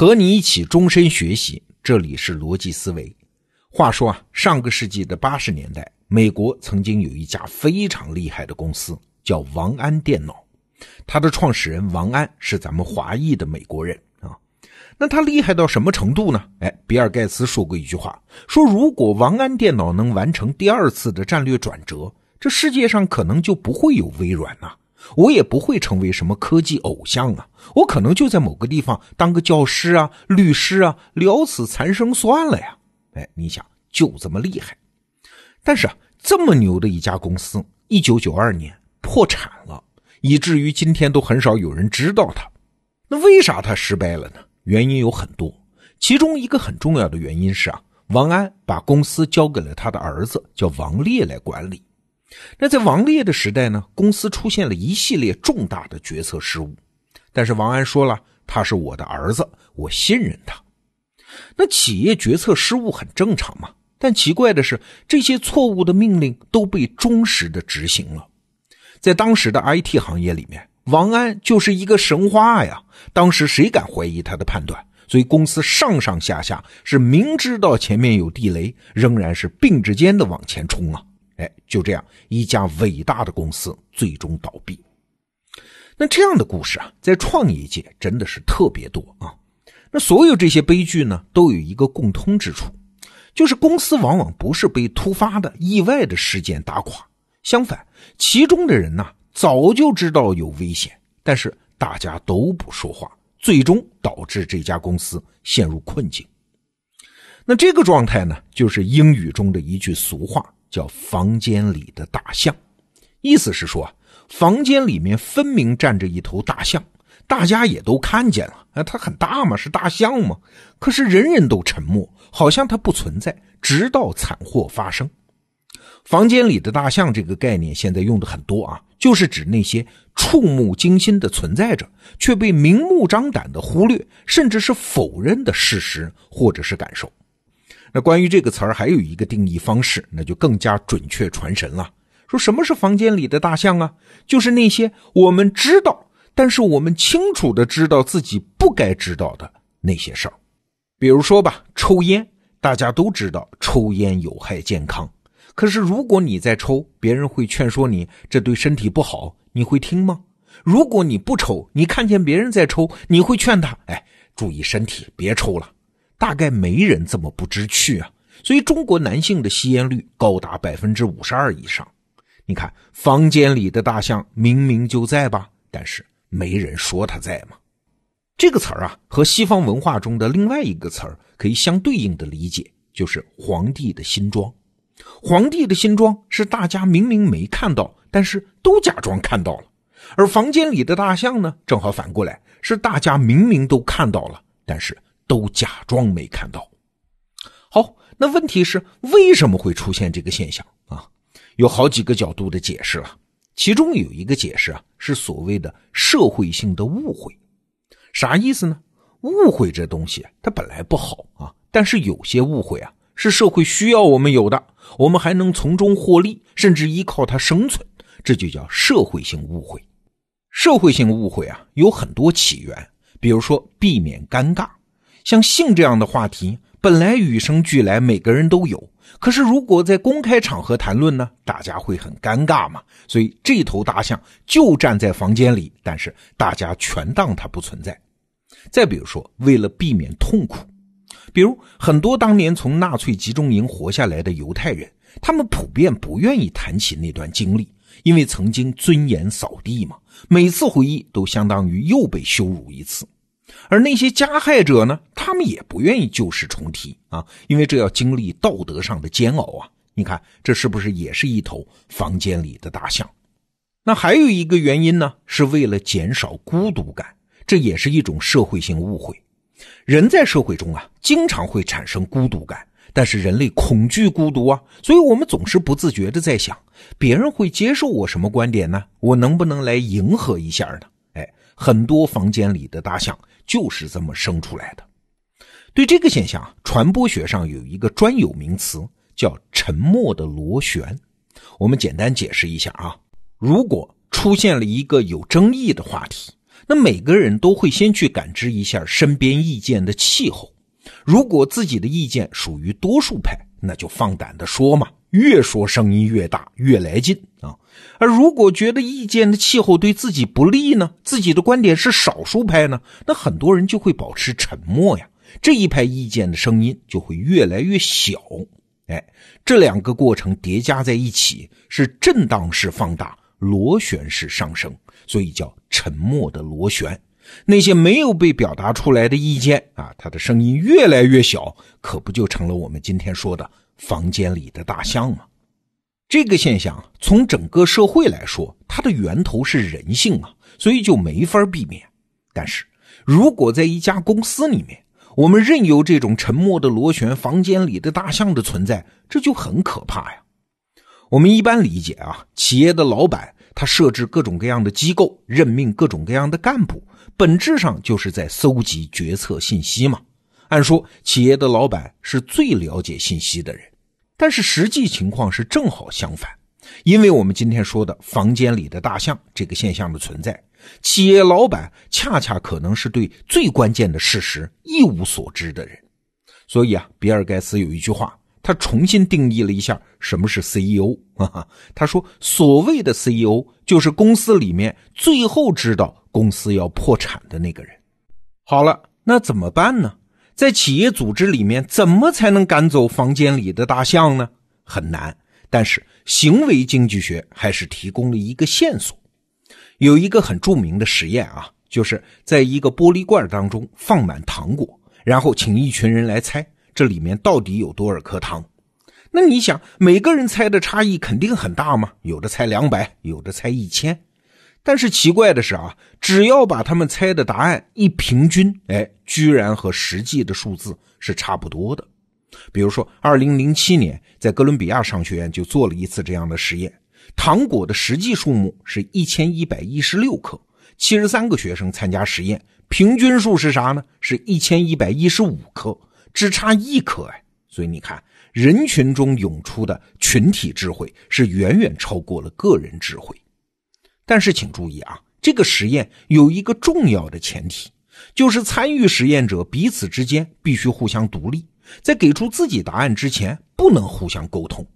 和你一起终身学习，这里是逻辑思维。话说啊，上个世纪的八十年代，美国曾经有一家非常厉害的公司，叫王安电脑。它的创始人王安是咱们华裔的美国人啊。那他厉害到什么程度呢？哎，比尔盖茨说过一句话，说如果王安电脑能完成第二次的战略转折，这世界上可能就不会有微软呐。我也不会成为什么科技偶像啊，我可能就在某个地方当个教师啊、律师啊，了此残生算了呀。哎，你想就这么厉害，但是啊，这么牛的一家公司，一九九二年破产了，以至于今天都很少有人知道它。那为啥它失败了呢？原因有很多，其中一个很重要的原因是啊，王安把公司交给了他的儿子叫王烈来管理。那在王烈的时代呢，公司出现了一系列重大的决策失误，但是王安说了，他是我的儿子，我信任他。那企业决策失误很正常嘛，但奇怪的是，这些错误的命令都被忠实的执行了。在当时的 IT 行业里面，王安就是一个神话呀，当时谁敢怀疑他的判断？所以公司上上下下是明知道前面有地雷，仍然是并着肩的往前冲啊。哎，就这样，一家伟大的公司最终倒闭。那这样的故事啊，在创业界真的是特别多啊。那所有这些悲剧呢，都有一个共通之处，就是公司往往不是被突发的意外的事件打垮，相反，其中的人呐早就知道有危险，但是大家都不说话，最终导致这家公司陷入困境。那这个状态呢，就是英语中的一句俗话。叫房间里的大象，意思是说啊，房间里面分明站着一头大象，大家也都看见了，啊，它很大嘛，是大象嘛，可是人人都沉默，好像它不存在，直到惨祸发生。房间里的大象这个概念现在用的很多啊，就是指那些触目惊心的存在着，却被明目张胆的忽略，甚至是否认的事实或者是感受。那关于这个词儿还有一个定义方式，那就更加准确传神了。说什么是房间里的大象啊？就是那些我们知道，但是我们清楚的知道自己不该知道的那些事儿。比如说吧，抽烟，大家都知道抽烟有害健康，可是如果你在抽，别人会劝说你这对身体不好，你会听吗？如果你不抽，你看见别人在抽，你会劝他，哎，注意身体，别抽了。大概没人这么不知趣啊，所以中国男性的吸烟率高达百分之五十二以上。你看，房间里的大象明明就在吧，但是没人说他在嘛。这个词儿啊，和西方文化中的另外一个词儿可以相对应的理解，就是皇帝的新装。皇帝的新装是大家明明没看到，但是都假装看到了；而房间里的大象呢，正好反过来，是大家明明都看到了，但是。都假装没看到。好，那问题是为什么会出现这个现象啊？有好几个角度的解释了。其中有一个解释啊，是所谓的社会性的误会。啥意思呢？误会这东西它本来不好啊，但是有些误会啊是社会需要我们有的，我们还能从中获利，甚至依靠它生存，这就叫社会性误会。社会性误会啊有很多起源，比如说避免尴尬。像性这样的话题，本来与生俱来，每个人都有。可是如果在公开场合谈论呢，大家会很尴尬嘛。所以这头大象就站在房间里，但是大家全当它不存在。再比如说，为了避免痛苦，比如很多当年从纳粹集中营活下来的犹太人，他们普遍不愿意谈起那段经历，因为曾经尊严扫地嘛，每次回忆都相当于又被羞辱一次。而那些加害者呢？他们也不愿意旧事重提啊，因为这要经历道德上的煎熬啊。你看，这是不是也是一头房间里的大象？那还有一个原因呢，是为了减少孤独感，这也是一种社会性误会。人在社会中啊，经常会产生孤独感，但是人类恐惧孤独啊，所以我们总是不自觉的在想，别人会接受我什么观点呢？我能不能来迎合一下呢？哎，很多房间里的大象。就是这么生出来的。对这个现象，传播学上有一个专有名词，叫“沉默的螺旋”。我们简单解释一下啊，如果出现了一个有争议的话题，那每个人都会先去感知一下身边意见的气候。如果自己的意见属于多数派，那就放胆的说嘛，越说声音越大，越来劲啊。而如果觉得意见的气候对自己不利呢，自己的观点是少数派呢，那很多人就会保持沉默呀。这一派意见的声音就会越来越小。哎，这两个过程叠加在一起，是震荡式放大，螺旋式上升，所以叫沉默的螺旋。那些没有被表达出来的意见啊，它的声音越来越小，可不就成了我们今天说的房间里的大象吗？这个现象从整个社会来说，它的源头是人性啊，所以就没法避免。但是如果在一家公司里面，我们任由这种沉默的螺旋房间里的大象的存在，这就很可怕呀。我们一般理解啊，企业的老板他设置各种各样的机构，任命各种各样的干部，本质上就是在搜集决策信息嘛。按说企业的老板是最了解信息的人，但是实际情况是正好相反，因为我们今天说的房间里的大象这个现象的存在。企业老板恰恰可能是对最关键的事实一无所知的人，所以啊，比尔盖茨有一句话，他重新定义了一下什么是 CEO。哈哈，他说，所谓的 CEO 就是公司里面最后知道公司要破产的那个人。好了，那怎么办呢？在企业组织里面，怎么才能赶走房间里的大象呢？很难，但是行为经济学还是提供了一个线索。有一个很著名的实验啊，就是在一个玻璃罐当中放满糖果，然后请一群人来猜这里面到底有多少颗糖。那你想，每个人猜的差异肯定很大嘛？有的猜两百，有的猜一千。但是奇怪的是啊，只要把他们猜的答案一平均，哎，居然和实际的数字是差不多的。比如说，二零零七年在哥伦比亚商学院就做了一次这样的实验。糖果的实际数目是一千一百一十六克，七十三个学生参加实验，平均数是啥呢？是一千一百一十五克，只差一克哎。所以你看，人群中涌出的群体智慧是远远超过了个人智慧。但是请注意啊，这个实验有一个重要的前提，就是参与实验者彼此之间必须互相独立，在给出自己答案之前不能互相沟通。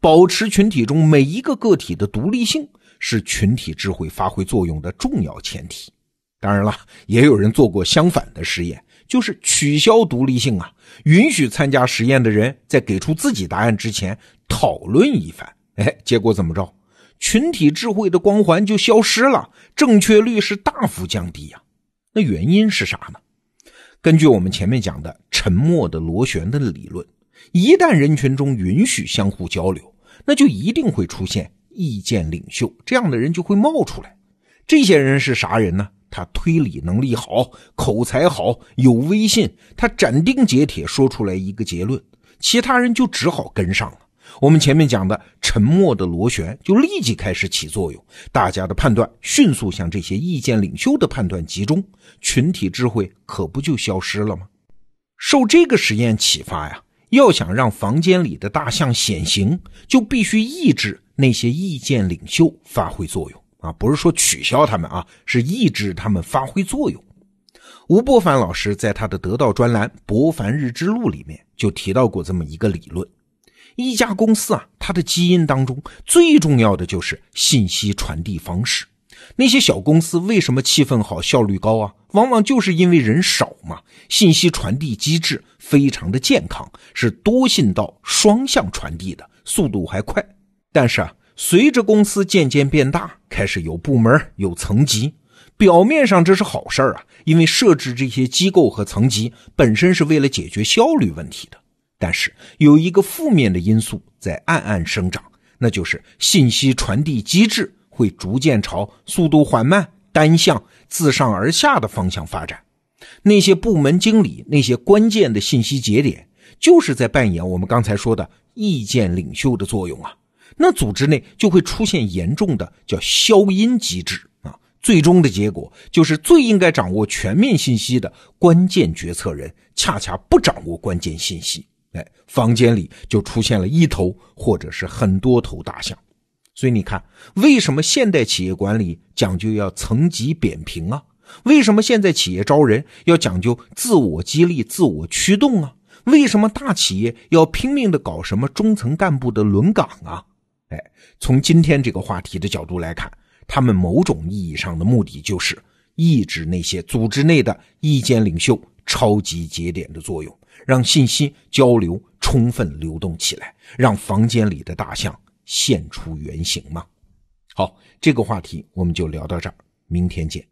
保持群体中每一个个体的独立性，是群体智慧发挥作用的重要前提。当然了，也有人做过相反的实验，就是取消独立性啊，允许参加实验的人在给出自己答案之前讨论一番。哎，结果怎么着？群体智慧的光环就消失了，正确率是大幅降低呀。那原因是啥呢？根据我们前面讲的沉默的螺旋的理论。一旦人群中允许相互交流，那就一定会出现意见领袖这样的人就会冒出来。这些人是啥人呢？他推理能力好，口才好，有威信。他斩钉截铁说出来一个结论，其他人就只好跟上了。我们前面讲的沉默的螺旋就立即开始起作用，大家的判断迅速向这些意见领袖的判断集中，群体智慧可不就消失了吗？受这个实验启发呀。要想让房间里的大象显形，就必须抑制那些意见领袖发挥作用啊！不是说取消他们啊，是抑制他们发挥作用。吴伯凡老师在他的得到专栏《博凡日之路》里面就提到过这么一个理论：一家公司啊，它的基因当中最重要的就是信息传递方式。那些小公司为什么气氛好、效率高啊？往往就是因为人少嘛，信息传递机制非常的健康，是多信道双向传递的，速度还快。但是啊，随着公司渐渐变大，开始有部门、有层级，表面上这是好事啊，因为设置这些机构和层级本身是为了解决效率问题的。但是有一个负面的因素在暗暗生长，那就是信息传递机制。会逐渐朝速度缓慢、单向、自上而下的方向发展。那些部门经理，那些关键的信息节点，就是在扮演我们刚才说的意见领袖的作用啊。那组织内就会出现严重的叫消音机制啊。最终的结果就是最应该掌握全面信息的关键决策人，恰恰不掌握关键信息。哎，房间里就出现了一头或者是很多头大象。所以你看，为什么现代企业管理讲究要层级扁平啊？为什么现在企业招人要讲究自我激励、自我驱动啊？为什么大企业要拼命的搞什么中层干部的轮岗啊？哎，从今天这个话题的角度来看，他们某种意义上的目的就是抑制那些组织内的意见领袖超级节点的作用，让信息交流充分流动起来，让房间里的大象现出原形嘛。好，这个话题我们就聊到这儿，明天见。